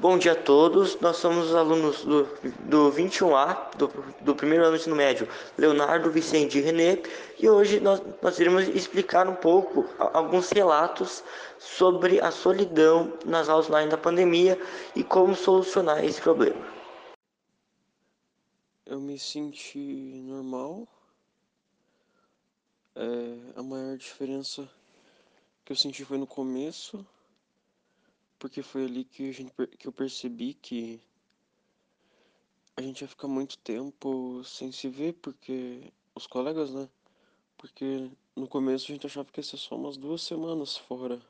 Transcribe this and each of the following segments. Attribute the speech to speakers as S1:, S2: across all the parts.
S1: Bom dia a todos, nós somos os alunos do, do 21A, do, do primeiro ano de ensino médio, Leonardo, Vicente e Renê, e hoje nós, nós iremos explicar um pouco alguns relatos sobre a solidão nas aulas online da pandemia e como solucionar esse problema.
S2: Eu me senti normal. É, a maior diferença que eu senti foi no começo porque foi ali que, a gente, que eu percebi que a gente ia ficar muito tempo sem se ver, porque os colegas, né? Porque no começo a gente achava que ia ser só umas duas semanas fora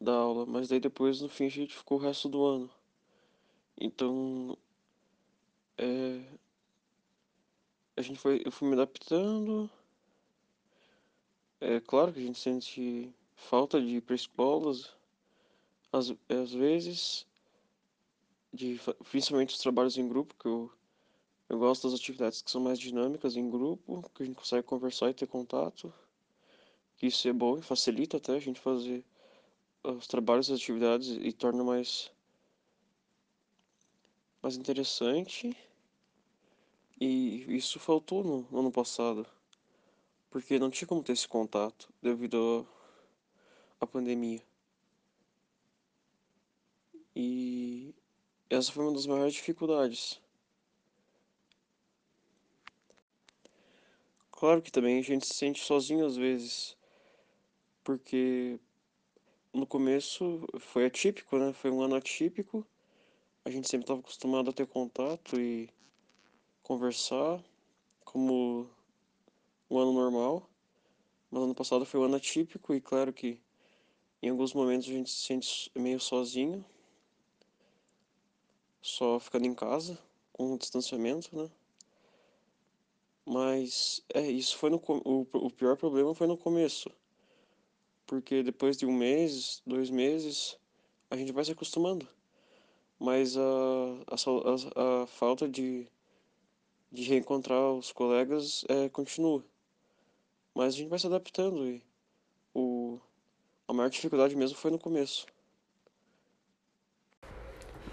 S2: da aula, mas daí depois no fim a gente ficou o resto do ano. Então, é, a gente foi, eu fui me adaptando. É claro que a gente sente falta de ir para escolas, às, às vezes, de, principalmente os trabalhos em grupo, que eu, eu gosto das atividades que são mais dinâmicas em grupo, que a gente consegue conversar e ter contato, que isso é bom e facilita até a gente fazer os trabalhos as atividades e torna mais, mais interessante. E isso faltou no, no ano passado, porque não tinha como ter esse contato devido à pandemia. E essa foi uma das maiores dificuldades. Claro que também a gente se sente sozinho às vezes, porque no começo foi atípico, né? Foi um ano atípico. A gente sempre estava acostumado a ter contato e conversar como um ano normal. Mas ano passado foi um ano atípico e claro que em alguns momentos a gente se sente meio sozinho só ficando em casa, com o distanciamento, né? Mas é, isso foi no o, o pior problema foi no começo. Porque depois de um mês, dois meses, a gente vai se acostumando. Mas a, a, a, a falta de, de reencontrar os colegas é, continua. Mas a gente vai se adaptando e o, a maior dificuldade mesmo foi no começo.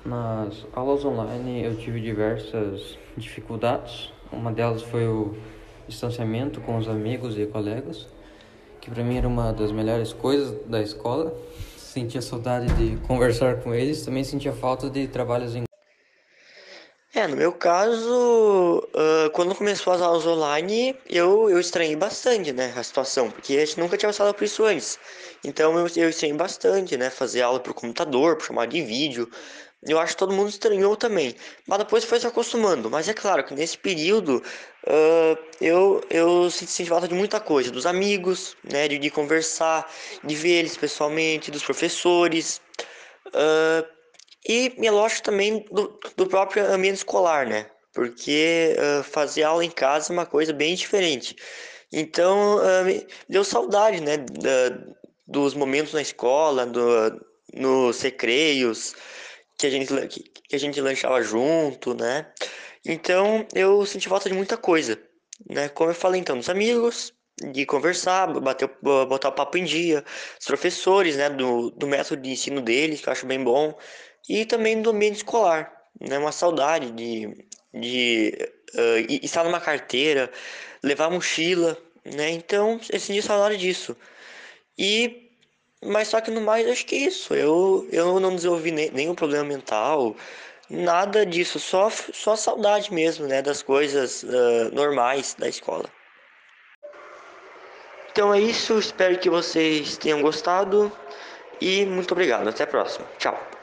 S3: Nas aulas online eu tive diversas dificuldades. Uma delas foi o distanciamento com os amigos e colegas, que para mim era uma das melhores coisas da escola. Sentia saudade de conversar com eles, também sentia falta de trabalhos em
S1: é, no meu caso, uh, quando começou as aulas online, eu, eu estranhei bastante, né, a situação, porque a gente nunca tinha passado por isso antes. Então eu, eu estranhei bastante, né, fazer aula por computador, por chamada de vídeo, eu acho que todo mundo estranhou também, mas depois foi se acostumando. Mas é claro que nesse período uh, eu, eu senti falta de muita coisa, dos amigos, né, de, de conversar, de ver eles pessoalmente, dos professores. Uh, e, e lógico também do, do próprio ambiente escolar, né? Porque uh, fazer aula em casa é uma coisa bem diferente. Então, uh, deu saudade, né? Da, dos momentos na escola, do, nos recreios, que a gente que a gente lanchava junto, né? Então eu senti falta de muita coisa, né? Como eu falei então, dos amigos, de conversar, bater, botar o papo em dia, os professores, né? Do, do método de ensino deles, que eu acho bem bom, e também do ambiente escolar, né? Uma saudade de, de uh, estar numa carteira, levar mochila, né? Então eu senti saudade disso. E mas só que no mais, acho que é isso. Eu, eu não desenvolvi nenhum problema mental, nada disso. Só, só saudade mesmo, né? Das coisas uh, normais da escola. Então é isso. Espero que vocês tenham gostado. E muito obrigado. Até a próxima. Tchau.